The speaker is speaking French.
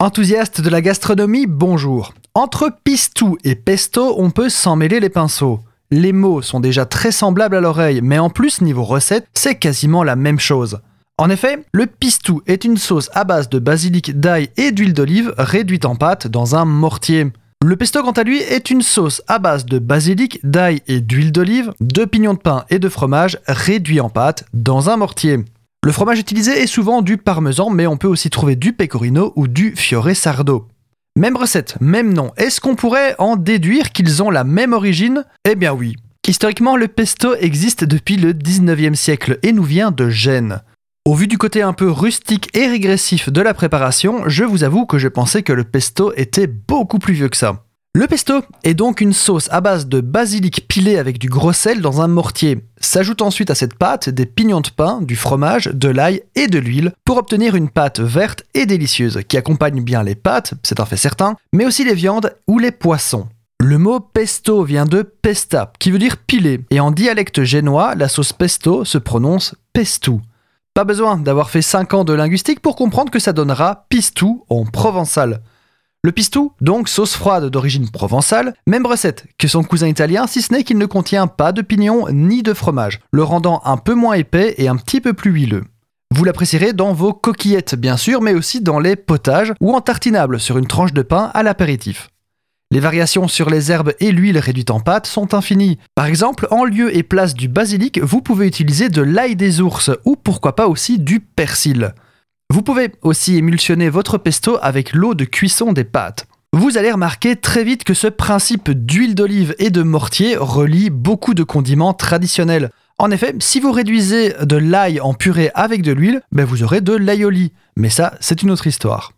Enthousiaste de la gastronomie, bonjour. Entre pistou et pesto, on peut s'en mêler les pinceaux. Les mots sont déjà très semblables à l'oreille, mais en plus, niveau recette, c'est quasiment la même chose. En effet, le pistou est une sauce à base de basilic, d'ail et d'huile d'olive réduite en pâte dans un mortier. Le pesto, quant à lui, est une sauce à base de basilic, d'ail et d'huile d'olive, de pignons de pain et de fromage réduit en pâte dans un mortier. Le fromage utilisé est souvent du parmesan, mais on peut aussi trouver du pecorino ou du fiore sardo. Même recette, même nom. Est-ce qu'on pourrait en déduire qu'ils ont la même origine? Eh bien oui. Historiquement, le pesto existe depuis le 19e siècle et nous vient de Gênes. Au vu du côté un peu rustique et régressif de la préparation, je vous avoue que je pensais que le pesto était beaucoup plus vieux que ça. Le pesto est donc une sauce à base de basilic pilé avec du gros sel dans un mortier. S'ajoute ensuite à cette pâte des pignons de pain, du fromage, de l'ail et de l'huile pour obtenir une pâte verte et délicieuse qui accompagne bien les pâtes, c'est un fait certain, mais aussi les viandes ou les poissons. Le mot pesto vient de pesta, qui veut dire pilé, et en dialecte génois, la sauce pesto se prononce pestou. Pas besoin d'avoir fait 5 ans de linguistique pour comprendre que ça donnera pistou en provençal. Le pistou, donc sauce froide d'origine provençale, même recette que son cousin italien, si ce n'est qu'il ne contient pas de pignon ni de fromage, le rendant un peu moins épais et un petit peu plus huileux. Vous l'apprécierez dans vos coquillettes bien sûr, mais aussi dans les potages ou en tartinable sur une tranche de pain à l'apéritif. Les variations sur les herbes et l'huile réduite en pâte sont infinies. Par exemple, en lieu et place du basilic, vous pouvez utiliser de l'ail des ours ou pourquoi pas aussi du persil. Vous pouvez aussi émulsionner votre pesto avec l'eau de cuisson des pâtes. Vous allez remarquer très vite que ce principe d'huile d'olive et de mortier relie beaucoup de condiments traditionnels. En effet, si vous réduisez de l'ail en purée avec de l'huile, ben vous aurez de l'aioli. Mais ça, c'est une autre histoire.